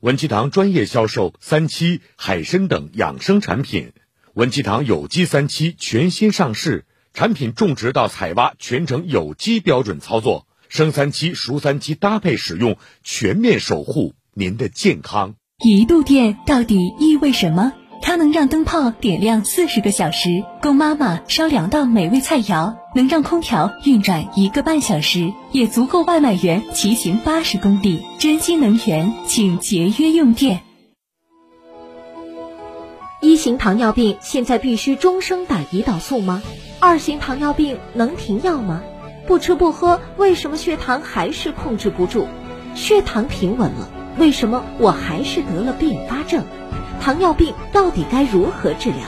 文七堂专业销售三七、海参等养生产品。文七堂有机三七全新上市。产品种植到采挖全程有机标准操作，生三七、熟三七搭配使用，全面守护您的健康。一度电到底意味什么？它能让灯泡点亮四十个小时，供妈妈烧两道美味菜肴；能让空调运转一个半小时，也足够外卖员骑行八十公里。珍惜能源，请节约用电。一型糖尿病现在必须终生打胰岛素吗？二型糖尿病能停药吗？不吃不喝，为什么血糖还是控制不住？血糖平稳了，为什么我还是得了并发症？糖尿病到底该如何治疗？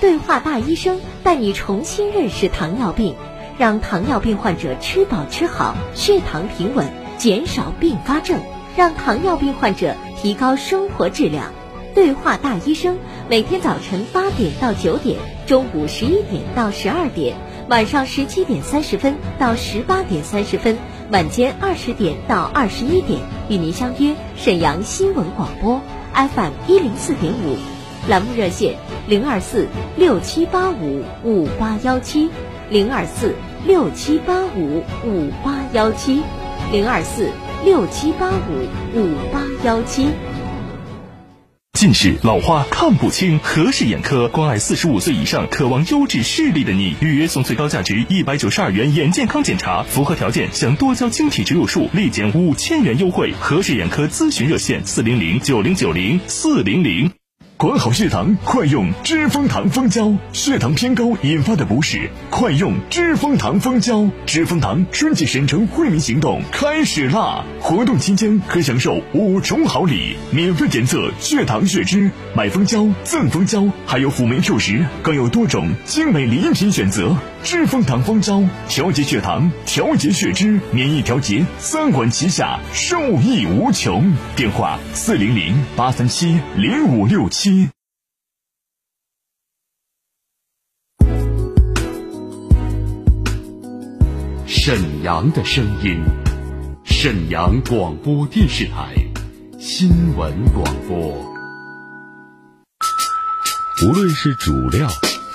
对话大医生带你重新认识糖尿病，让糖尿病患者吃饱吃好，血糖平稳，减少并发症，让糖尿病患者提高生活质量。对话大医生，每天早晨八点到九点，中午十一点到十二点，晚上十七点三十分到十八点三十分，晚间二十点到二十一点，与您相约沈阳新闻广播 FM 一零四点五，栏目热线零二四六七八五五八幺七，零二四六七八五五八幺七，零二四六七八五五八幺七。近视、老花、看不清，何氏眼科关爱四十五岁以上渴望优质视力的你，预约送最高价值一百九十二元眼健康检查，符合条件享多焦晶体植入术立减五千元优惠。何氏眼科咨询热线：四零零九零九零四零零。管好血糖，快用知蜂堂蜂胶。血糖偏高引发的不适，快用知蜂堂蜂胶。知蜂堂春季神城惠民行动开始啦！活动期间可享受五重好礼：免费检测血糖血脂，买蜂胶赠蜂胶，还有辅酶 Q 十，更有多种精美礼品选择。知蜂糖蜂胶调节血糖、调节血脂、免疫调节三管齐下，受益无穷。电话：四零零八三七零五六七。沈阳的声音，沈阳广播电视台新闻广播。无论是主料、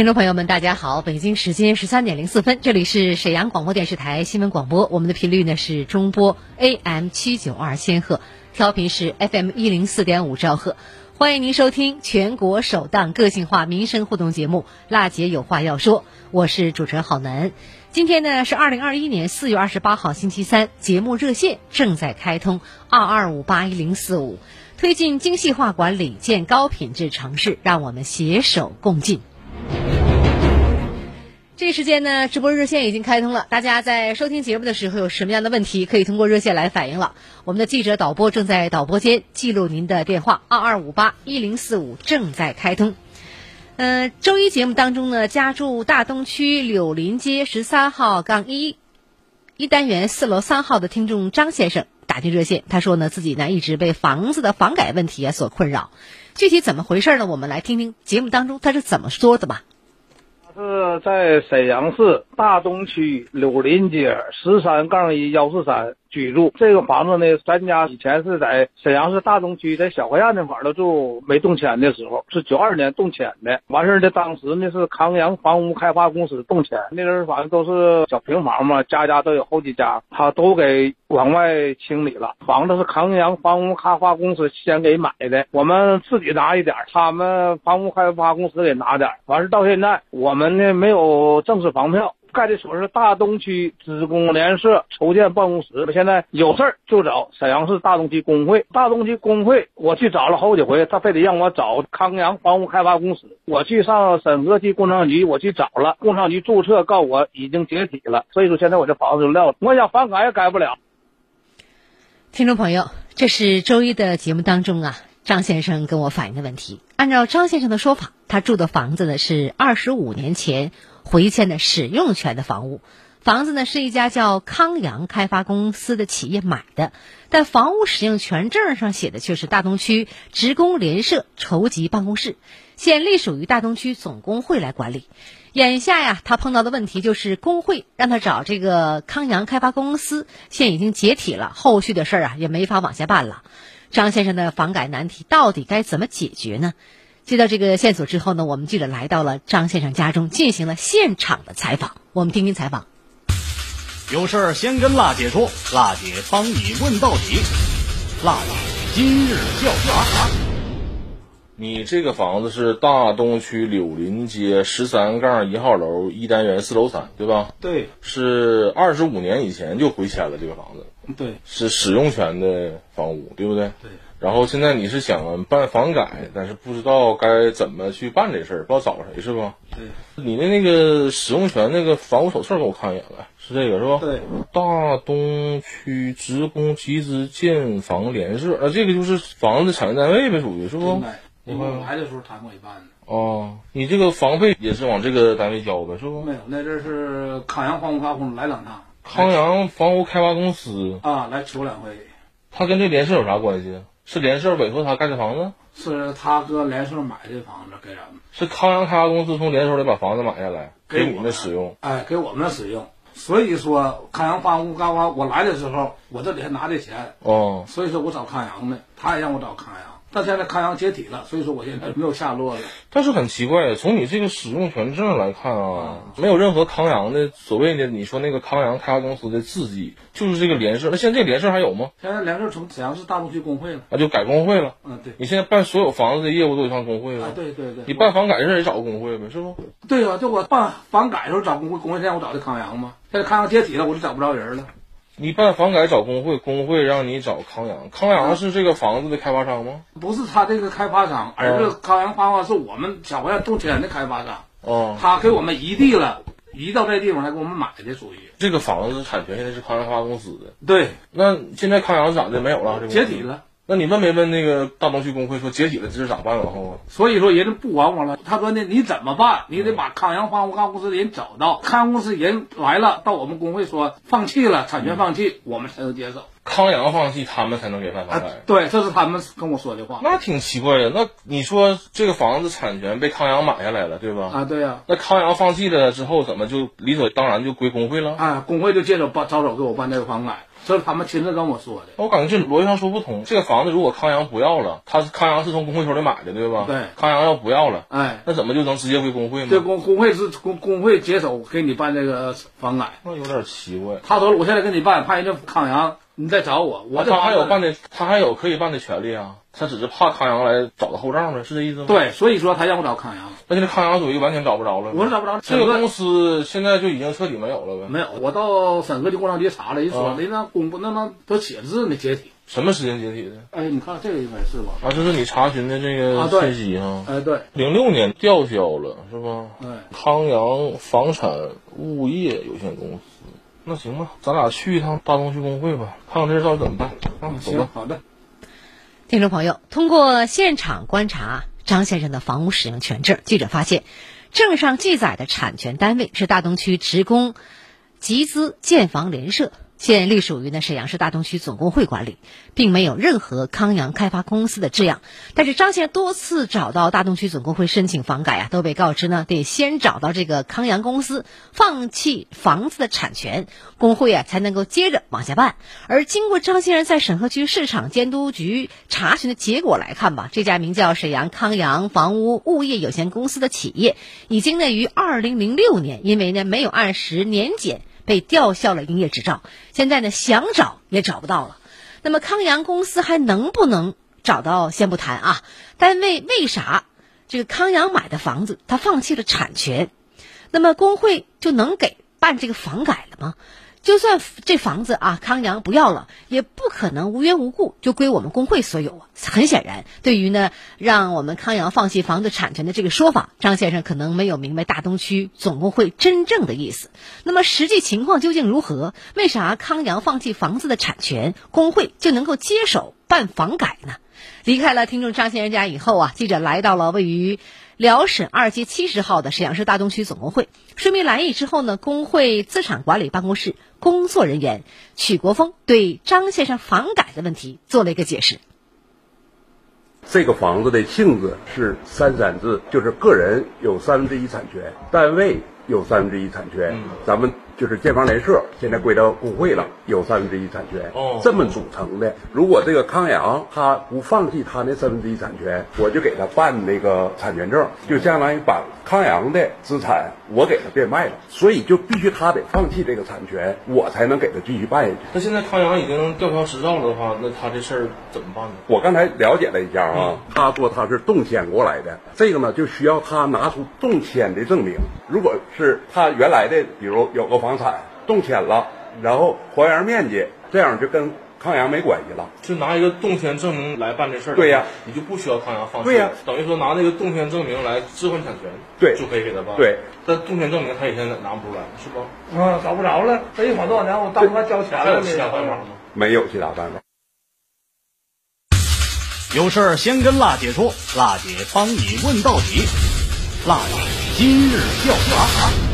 听众朋友们，大家好！北京时间十三点零四分，这里是沈阳广播电视台新闻广播，我们的频率呢是中波 AM 七九二千赫，调频是 FM 一零四点五兆赫。欢迎您收听全国首档个性化民生互动节目《辣姐有话要说》，我是主持人郝楠。今天呢是二零二一年四月二十八号星期三，节目热线正在开通二二五八一零四五，推进精细化管理，建高品质城市，让我们携手共进。这时间呢，直播热线已经开通了。大家在收听节目的时候有什么样的问题，可以通过热线来反映了。我们的记者导播正在导播间记录您的电话，二二五八一零四五正在开通。嗯，周一节目当中呢，家住大东区柳林街十三号杠一一单元四楼三号的听众张先生打进热线，他说呢自己呢一直被房子的房改问题啊所困扰，具体怎么回事呢？我们来听听节目当中他是怎么说的吧。是在沈阳市大东区柳林街十三杠一幺四三居住。这个房子呢，咱家以前是在沈阳市大东区，在小河沿那块儿的住，没动迁的时候是九二年动迁的。完事儿的当时呢是康阳房屋开发公司动迁，那阵儿反正都是小平房嘛，家家都有好几家，他都给往外清理了。房子是康阳房屋开发公司先给买的，我们自己拿一点，他们房屋开发公司给拿点。完事儿到现在，我们呢没有正式房票。盖的所是大东区职工联社筹建办公室，现在有事儿就找沈阳市大东区工会。大东区工会我去找了好几回，他非得让我找康阳房屋开发公司。我去上沈河区工商局，我去找了，工商局注册告我已经解体了，所以说现在我这房子就撂了。我想房改也改不了。听众朋友，这是周一的节目当中啊，张先生跟我反映的问题。按照张先生的说法，他住的房子呢是二十五年前回迁的使用权的房屋，房子呢是一家叫康阳开发公司的企业买的，但房屋使用权证上写的却是大东区职工联社筹集办公室，现隶属于大东区总工会来管理。眼下呀，他碰到的问题就是工会让他找这个康阳开发公司，现已经解体了，后续的事儿啊也没法往下办了。张先生的房改难题到底该怎么解决呢？接到这个线索之后呢，我们记者来到了张先生家中，进行了现场的采访。我们听听采访。有事儿先跟辣姐说，辣姐帮你问到底。辣姐今日调查。你这个房子是大东区柳林街十三杠一号楼一单元四楼三，对吧？对，是二十五年以前就回迁了这个房子，对，是使用权的房屋，对不对？对。然后现在你是想办房改，但是不知道该怎么去办这事儿，不知道找谁是吧？对。你的那个使用权那个房屋手册给我看一眼来，是这个是吧？对。大东区职工集资建房联社，啊，这个就是房子产权单位呗，属于是不？我来的时候谈过一半的。哦，你这个房费也是往这个单位交呗，是不？没有，那阵是康阳房屋开发公司来两趟。康阳房屋开发公司啊，来求两回。他跟这联社有啥关系？是联社委托他盖的房子？是他哥联社买的房子给咱们。是康阳开发公司从联手里把房子买下来给你们使用？哎，给我们使用。所以说，康阳房屋开发我来的时候，我这里还拿的钱。哦。所以说我找康阳的，他也让我找康阳。但现在康阳解体了，所以说我现在没有下落了。但是很奇怪，从你这个使用权证来看啊，没有任何康阳的所谓的你说那个康阳开发公司的字迹，就是这个联社。那现在这个联社还有吗？现在联社从沈阳市大东区工会了，啊，就改工会了。嗯，对。你现在办所有房子的业务都得上工会了。啊，对对对。你办房改的事也找工会呗，是不？对呀，就我办房改的时候找工会，工会现在我找的康阳嘛。现在康阳解体了，我就找不着人了。你办房改找工会，工会让你找康阳，康阳是这个房子的开发商吗？不是他这个开发商，而是康阳发发是我们小河沿动迁的开发商。哦，他给我们移地了，移到这地方来给我们买的，属于这个房子产权现在是康阳开发公司的。对，那现在康阳咋的没有了？解体了。那你问没问那个大东区工会说解体了这是咋办往后啊？所以说人家不管我了，他说呢你怎么办？你得把康阳房屋开发公司的人找到，康阳公司人来了，到我们工会说放弃了产权放弃，我们才能接受。康阳放弃，他们才能给办房改。对，这是他们跟我说的话。那挺奇怪的。那你说这个房子产权被康阳买下来了，对吧？啊，对呀。那康阳放弃了之后，怎么就理所当然就归工会了？啊，工会就接手办招手给我办这个房改。这是他们亲自跟我说的，我感觉这逻辑上说不通。这个房子如果康阳不要了，他是康阳是从工会手里买的，对吧？对。康阳要不要了，哎，那怎么就能直接归工会呢？对，工工会是工工会接手给你办这个房改，那有点奇怪。他说我现在给你办，怕人家康阳你再找我，我他还有办的，他还有可以办的权利啊。他只是怕康阳来找他后账呗，是这意思吗？对，所以说他让我找康阳。那现在康阳属于完全找不着了。我是找不着。这个公司现在就已经彻底没有了呗？没有，我到沈河的工商局查了，一说人那公布那那都写字呢，解体。什么时间解体的？哎，你看这个应该是吧？啊，这是你查询的这个信息哈。哎，对。零六年吊销了是吧？哎。康阳房产物业有限公司。那行吧，咱俩去一趟大东区工会吧，看看这事到底怎么办。啊，行。好的。听众朋友，通过现场观察张先生的房屋使用权证，记者发现，证上记载的产权单位是大东区职工集资建房联社。现隶属于呢沈阳市大东区总工会管理，并没有任何康阳开发公司的字样。但是张先生多次找到大东区总工会申请房改啊，都被告知呢得先找到这个康阳公司放弃房子的产权，工会啊才能够接着往下办。而经过张先生在沈河区市场监督局查询的结果来看吧，这家名叫沈阳康阳房屋物业有限公司的企业，已经呢于二零零六年因为呢没有按时年检。被吊销了营业执照，现在呢想找也找不到了。那么康阳公司还能不能找到先不谈啊？单位为啥这个康阳买的房子他放弃了产权？那么工会就能给办这个房改了吗？就算这房子啊，康阳不要了，也不可能无缘无故就归我们工会所有啊。很显然，对于呢让我们康阳放弃房子产权的这个说法，张先生可能没有明白大东区总工会真正的意思。那么实际情况究竟如何？为啥康阳放弃房子的产权，工会就能够接手办房改呢？离开了听众张先生家以后啊，记者来到了位于。辽沈二街七十号的沈阳市大东区总工会说明来意之后呢，工会资产管理办公室工作人员曲国峰对张先生房改的问题做了一个解释。这个房子的性质是三三制，就是个人有三分之一产权，单位有三分之一产权，咱们。就是建房联社现在归到工会了，有三分之一产权，哦，这么组成的。如果这个康阳他不放弃他那三分之一产权，我就给他办那个产权证，就相当于把康阳的资产我给他变卖了。所以就必须他得放弃这个产权，我才能给他继续办下去。那现在康阳已经吊销执照了的话，那他这事儿怎么办呢？我刚才了解了一下啊，他说他是动迁过来的，这个呢就需要他拿出动迁的证明。如果是他原来的，比如有个房。房产动迁了，然后还原面积，这样就跟抗阳没关系了。就拿一个动迁证明来办这事儿，对呀，你就不需要抗阳放弃。对呀，等于说拿那个动迁证明来置换产权，对，就可以给他办。对，但动迁证明他也现在拿不出来，是不？啊，找不着了。这一晃多少年，我当他交钱了。还有其他办法吗？没有其他办法。有事儿先跟辣姐说，辣姐帮你问到底。辣姐今日调查。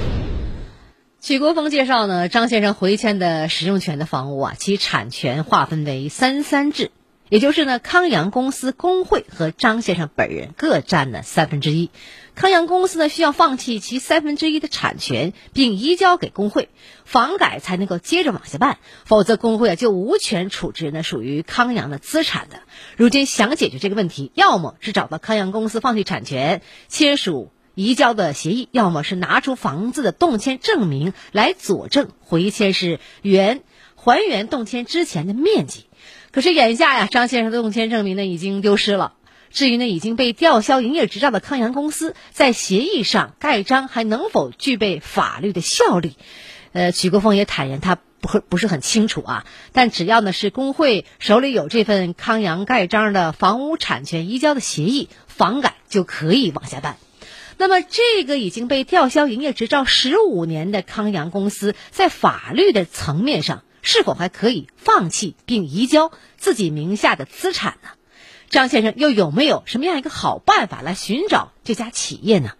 许国峰介绍呢，张先生回迁的使用权的房屋啊，其产权划分为三三制，也就是呢，康阳公司工会和张先生本人各占了三分之一。康阳公司呢需要放弃其三分之一的产权，并移交给工会，房改才能够接着往下办，否则工会啊就无权处置呢属于康阳的资产的。如今想解决这个问题，要么是找到康阳公司放弃产权，签署。移交的协议，要么是拿出房子的动迁证明来佐证回迁是原还原动迁之前的面积。可是眼下呀，张先生的动迁证明呢已经丢失了。至于呢已经被吊销营业执照的康阳公司，在协议上盖章还能否具备法律的效力？呃，曲国峰也坦言他不不是很清楚啊。但只要呢是工会手里有这份康阳盖章的房屋产权移交的协议，房改就可以往下办。那么，这个已经被吊销营业执照十五年的康阳公司，在法律的层面上，是否还可以放弃并移交自己名下的资产呢？张先生又有没有什么样一个好办法来寻找这家企业呢？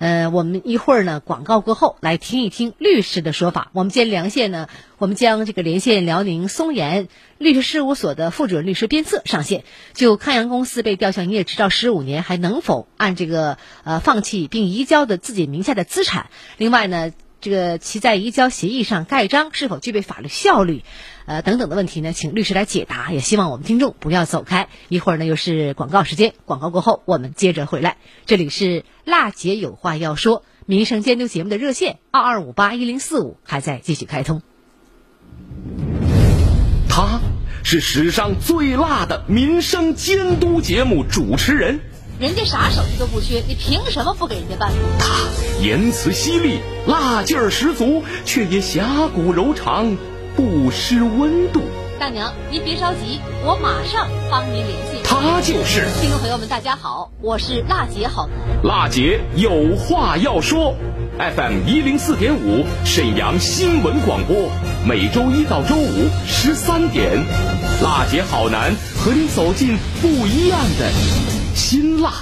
呃，我们一会儿呢，广告过后来听一听律师的说法。我们今天连线呢，我们将这个连线辽宁松岩律师事务所的副主任律师边策上线，就康阳公司被吊销营业执照十五年，还能否按这个呃放弃并移交的自己名下的资产？另外呢？这个其在移交协议上盖章是否具备法律效力，呃等等的问题呢？请律师来解答。也希望我们听众不要走开。一会儿呢又是广告时间，广告过后我们接着回来。这里是辣姐有话要说民生监督节目的热线二二五八一零四五还在继续开通。他是史上最辣的民生监督节目主持人。人家啥手续都不缺，你凭什么不给人家办？他言辞犀利，辣劲儿十足，却也侠骨柔肠，不失温度。大娘，您别着急，我马上帮您联系。他就是听众朋友们，大家好，我是辣姐好男。辣姐有话要说，FM 一零四点五，沈阳新闻广播，每周一到周五十三点，辣姐好男和你走进不一样的。辛辣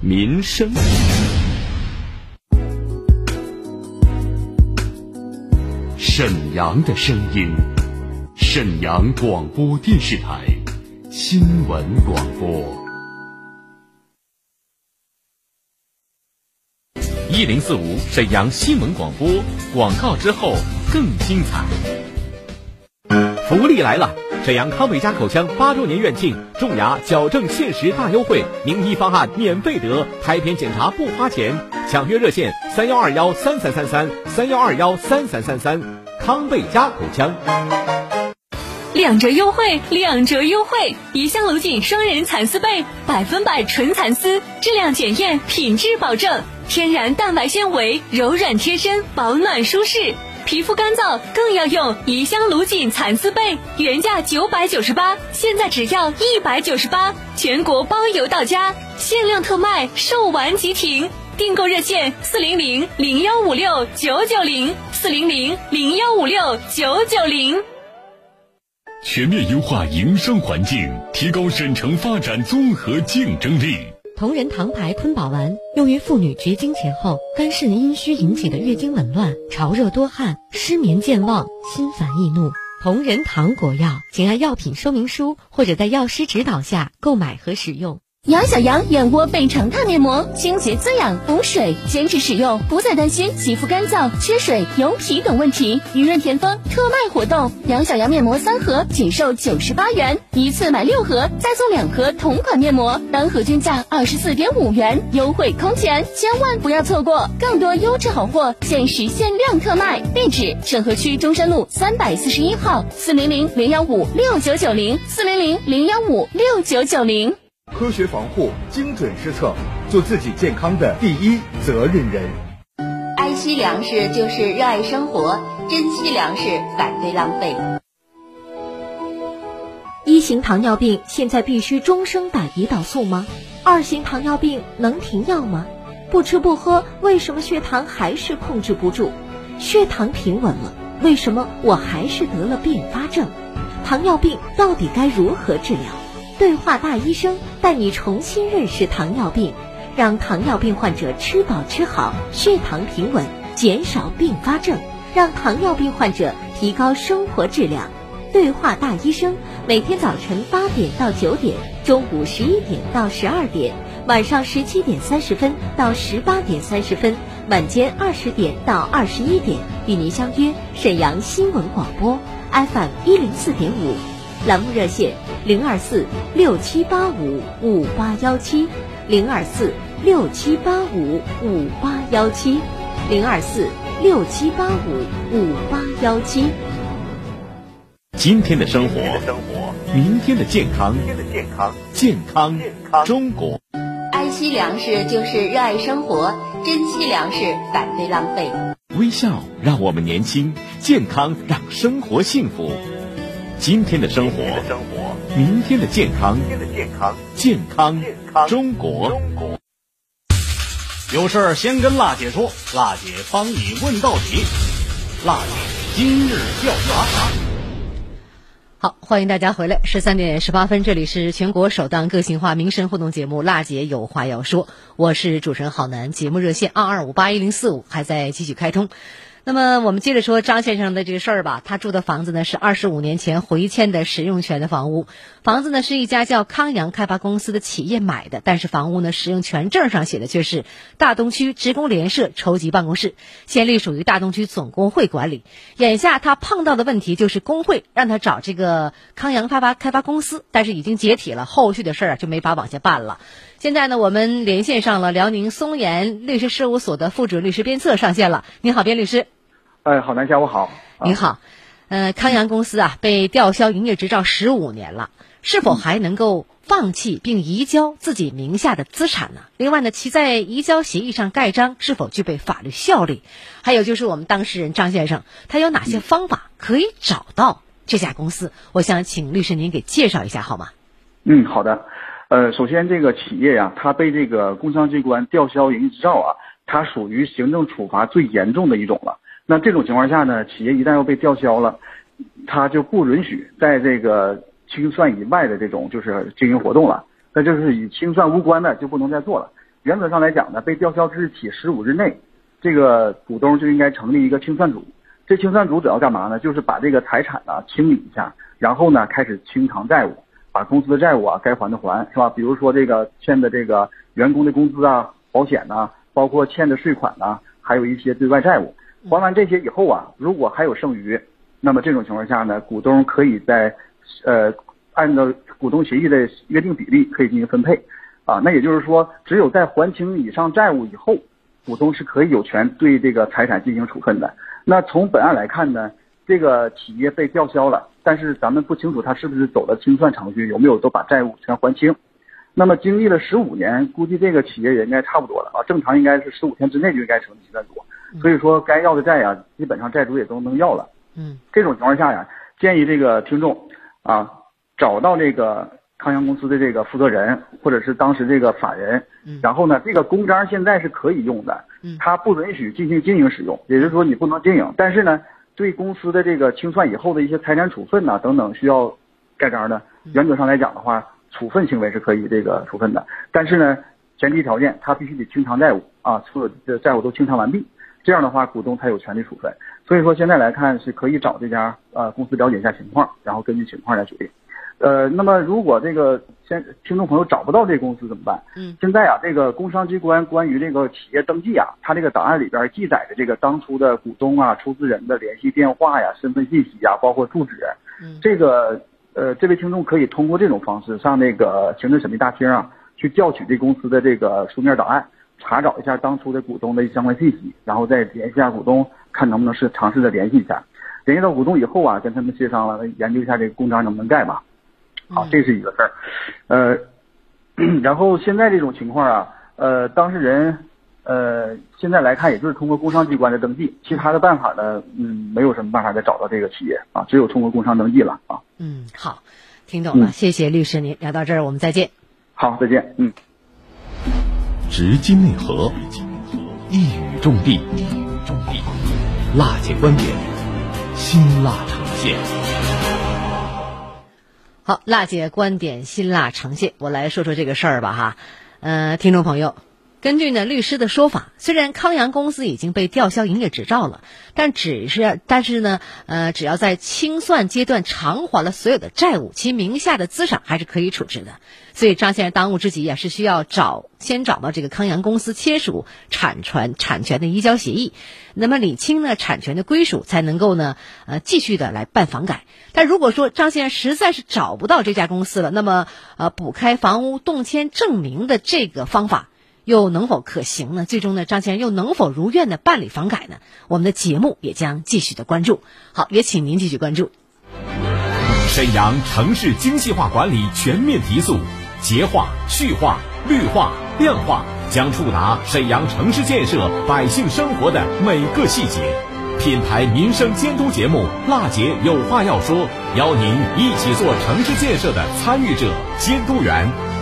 民生，沈阳的声音沈阳广播电视台新闻广播。一零四五沈阳新闻广播广告之后更精彩。福利来了！沈阳康贝佳口腔八周年院庆，种牙矫正限时大优惠，名医方案免费得，拍片检查不花钱。抢约热线：三幺二幺三三三三三幺二幺三三三三。康贝佳口腔。两折优惠，两折优惠！怡香卢锦双人蚕丝被，百分百纯蚕丝，质量检验，品质保证，天然蛋白纤维，柔软贴身，保暖舒适。皮肤干燥更要用怡香卢锦蚕丝被，原价九百九十八，现在只要一百九十八，全国包邮到家，限量特卖，售完即停。订购热线：四零零零幺五六九九零，四零零零幺五六九九零。全面优化营商环境，提高省城发展综合竞争力。同仁堂牌坤宝丸用于妇女绝经前后肝肾阴虚引起的月经紊乱、潮热多汗、失眠健忘、心烦易怒。同仁堂国药，请按药品说明书或者在药师指导下购买和使用。杨小羊燕窝倍长肽面膜，清洁滋养，补水，坚持使用，不再担心肌肤干燥、缺水、油皮等问题。雨润田丰特卖活动，杨小羊面膜三盒仅售九十八元，一次买六盒再送两盒同款面膜，单盒均价二十四点五元，优惠空前，千万不要错过！更多优质好货限时限量特卖，地址：沈河区中山路三百四十一号，四零零零幺五六九九零，四零零零幺五六九九零。科学防护，精准施策，做自己健康的第一责任人。爱惜粮食就是热爱生活，珍惜粮食，反对浪费。一型糖尿病现在必须终生打胰岛素吗？二型糖尿病能停药吗？不吃不喝，为什么血糖还是控制不住？血糖平稳了，为什么我还是得了并发症？糖尿病到底该如何治疗？对话大医生带你重新认识糖尿病，让糖尿病患者吃饱吃好，血糖平稳，减少并发症，让糖尿病患者提高生活质量。对话大医生每天早晨八点到九点，中午十一点到十二点，晚上十七点三十分到十八点三十分，晚间二十点到二十一点，与您相约沈阳新闻广播 FM 一零四点五。栏目热线零二四六七八五五八幺七零二四六七八五五八幺七零二四六七八五五八幺七。今天的生活，明天的健康，健康中国。爱惜粮食就是热爱生活，珍惜粮食，反对浪费。微笑让我们年轻，健康让生活幸福。今天的生活，明天的健康，健康中国。有事儿先跟辣姐说，辣姐帮你问到底。辣姐今日调查。好，欢迎大家回来，十三点十八分，这里是全国首档个性化民生互动节目《辣姐有话要说》，我是主持人郝楠，节目热线二二五八一零四五还在继续开通。那么我们接着说张先生的这个事儿吧。他住的房子呢是二十五年前回迁的使用权的房屋，房子呢是一家叫康阳开发公司的企业买的，但是房屋呢使用权证上写的却是大东区职工联社筹集办公室，现隶属于大东区总工会管理。眼下他碰到的问题就是工会让他找这个康阳开发开发公司，但是已经解体了，后续的事儿就没法往下办了。现在呢，我们连线上了辽宁松岩律师事务所的副主任律师边策上线了。你好，边律师。哎，好，南下午好。您好，呃，康阳公司啊被吊销营业执照十五年了，是否还能够放弃并移交自己名下的资产呢？另外呢，其在移交协议上盖章是否具备法律效力？还有就是我们当事人张先生，他有哪些方法可以找到这家公司？我想请律师您给介绍一下好吗？嗯，好的。呃，首先这个企业呀，它被这个工商机关吊销营业执照啊，它属于行政处罚最严重的一种了。那这种情况下呢，企业一旦要被吊销了，它就不允许在这个清算以外的这种就是经营活动了，那就是与清算无关的就不能再做了。原则上来讲呢，被吊销之日起十五日内，这个股东就应该成立一个清算组，这清算组主要干嘛呢？就是把这个财产呢清理一下，然后呢开始清偿债务，把公司的债务啊该还的还，是吧？比如说这个欠的这个员工的工资啊、保险呐、包括欠的税款呐、还有一些对外债务，还完这些以后啊，如果还有剩余，那么这种情况下呢，股东可以在呃按照股东协议的约定比例可以进行分配，啊，那也就是说，只有在还清以上债务以后，股东是可以有权对这个财产进行处分的。那从本案来看呢，这个企业被吊销了，但是咱们不清楚他是不是走了清算程序，有没有都把债务全还清。那么经历了十五年，估计这个企业也应该差不多了啊，正常应该是十五天之内就应该成立清算组。所以说，该要的债呀，基本上债主也都能要了。嗯，这种情况下呀，建议这个听众啊，找到这个康阳公司的这个负责人，或者是当时这个法人，嗯然后呢，这个公章现在是可以用的，嗯。它不允许进行经营使用，也就是说你不能经营，但是呢，对公司的这个清算以后的一些财产处分呐、等等需要盖章的，原则上来讲的话，处分行为是可以这个处分的，但是呢，前提条件他必须得清偿债务啊，所有的债务都清偿完毕，这样的话股东才有权利处分。所以说现在来看是可以找这家呃公司了解一下情况，然后根据情况来决定。呃，那么如果这个先听众朋友找不到这公司怎么办？嗯，现在啊，这个工商机关关于这个企业登记啊，它这个档案里边记载的这个当初的股东啊、出资人的联系电话呀、身份信息呀，包括住址。嗯，这个呃，这位听众可以通过这种方式上那个行政审批大厅啊，去调取这公司的这个书面档案，查找一下当初的股东的相关信息，然后再联系一下股东，看能不能是尝试着联系一下。联系到股东以后啊，跟他们协商了，研究一下这个公章能不能盖吧。好，这是一个事儿，呃，然后现在这种情况啊，呃，当事人，呃，现在来看也就是通过工商机关的登记，其他的办法呢，嗯，没有什么办法再找到这个企业啊，只有通过工商登记了啊。嗯，好，听懂了，嗯谢谢律师您聊到这儿，我们再见。好，再见，嗯。直击内核，一语中的，辣姐观点，辛辣呈现。好，辣姐观点辛辣呈现，我来说说这个事儿吧哈。呃，听众朋友，根据呢律师的说法，虽然康阳公司已经被吊销营业执照了，但只是但是呢，呃，只要在清算阶段偿还了所有的债务，其名下的资产还是可以处置的。所以张先生当务之急呀，是需要找先找到这个康阳公司签署产权产权的移交协议，那么理清呢产权的归属，才能够呢呃继续的来办房改。但如果说张先生实在是找不到这家公司了，那么呃补开房屋动迁证明的这个方法又能否可行呢？最终呢，张先生又能否如愿的办理房改呢？我们的节目也将继续的关注。好，也请您继续关注。沈阳城市精细化管理全面提速，洁化、序化、绿化、量化将触达沈阳城市建设百姓生活的每个细节。品牌民生监督节目《辣姐有话要说》，邀您一起做城市建设的参与者、监督员。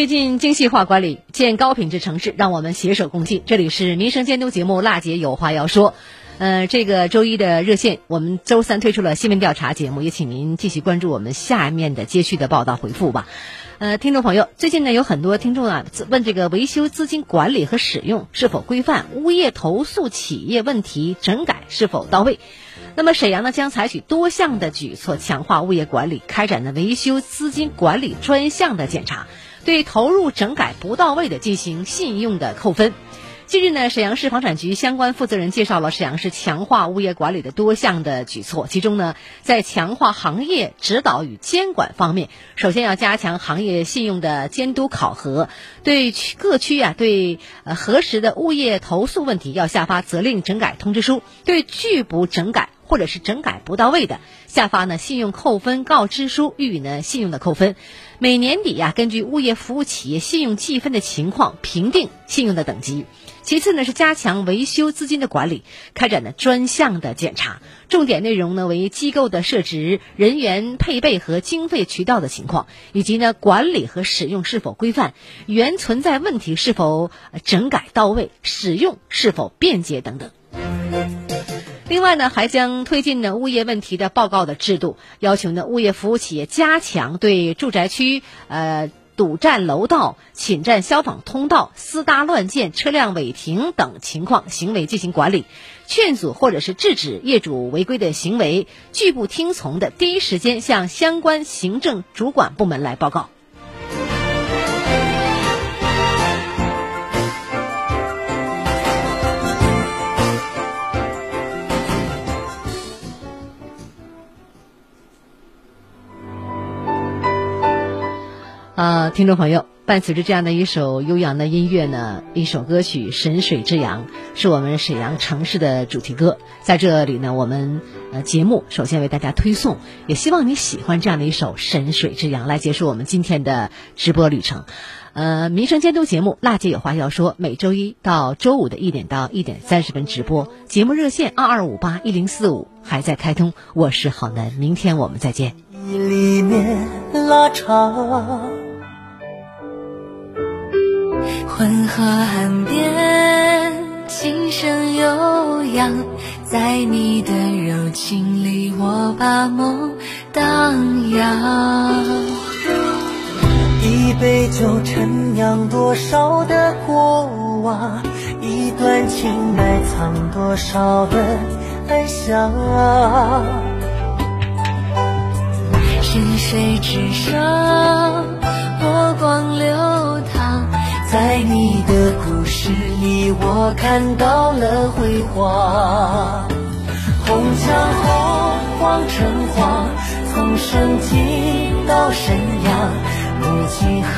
推进精细化管理，建高品质城市，让我们携手共进。这里是民生监督节目《辣姐有话要说》。呃，这个周一的热线，我们周三推出了新闻调查节目，也请您继续关注我们下面的接续的报道回复吧。呃，听众朋友，最近呢有很多听众啊问这个维修资金管理和使用是否规范，物业投诉企业问题整改是否到位。那么沈阳呢将采取多项的举措，强化物业管理，开展的维修资金管理专项的检查，对投入整改不到位的进行信用的扣分。近日呢，沈阳市房产局相关负责人介绍了沈阳市强化物业管理的多项的举措，其中呢，在强化行业指导与监管方面，首先要加强行业信用的监督考核，对各区啊对核实的物业投诉问题要下发责令整改通知书，对拒不整改或者是整改不到位的，下发呢信用扣分告知书，予以呢信用的扣分。每年底呀、根据物业服务企业信用计分的情况评定信用的等级。其次呢是加强维修资金的管理，开展的专项的检查，重点内容呢为机构的设置、人员配备和经费渠道的情况，以及呢管理和使用是否规范，原存在问题是否整改到位，使用是否便捷等等。另外呢，还将推进呢物业问题的报告的制度，要求呢物业服务企业加强对住宅区呃堵占楼道、侵占消防通道、私搭乱建、车辆违停等情况行为进行管理，劝阻或者是制止业主违规的行为，拒不听从的，第一时间向相关行政主管部门来报告。呃，听众朋友，伴随着这样的一首悠扬的音乐呢，一首歌曲《神水之阳》是我们沈阳城市的主题歌。在这里呢，我们呃节目首先为大家推送，也希望你喜欢这样的一首《神水之阳》，来结束我们今天的直播旅程。呃，民生监督节目《辣姐有话要说》，每周一到周五的一点到一点三十分直播，节目热线二二五八一零四五还在开通。我是郝楠，明天我们再见。浑河岸边，琴声悠扬，在你的柔情里，我把梦荡漾。一杯酒陈酿多少的过往，一段情埋藏多少的哀伤。深水之上，波光。在你的故事里，我看到了辉煌。红墙红，黄城黄，从盛京到沈阳，母亲河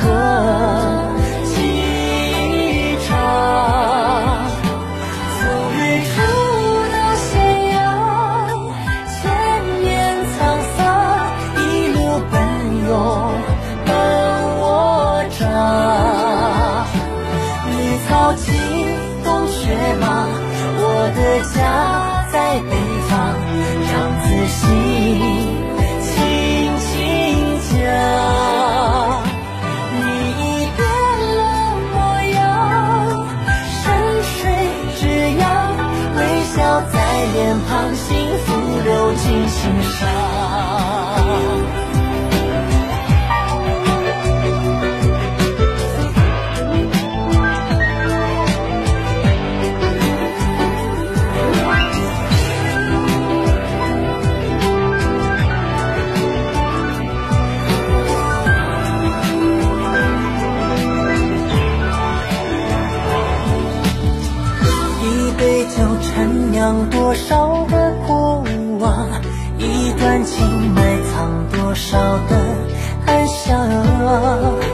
家在北方，让自信轻轻讲。你已变了模样，山水之阳，微笑在脸庞，幸福流进心上。陈酿多少的过往，一段情埋藏多少的暗香。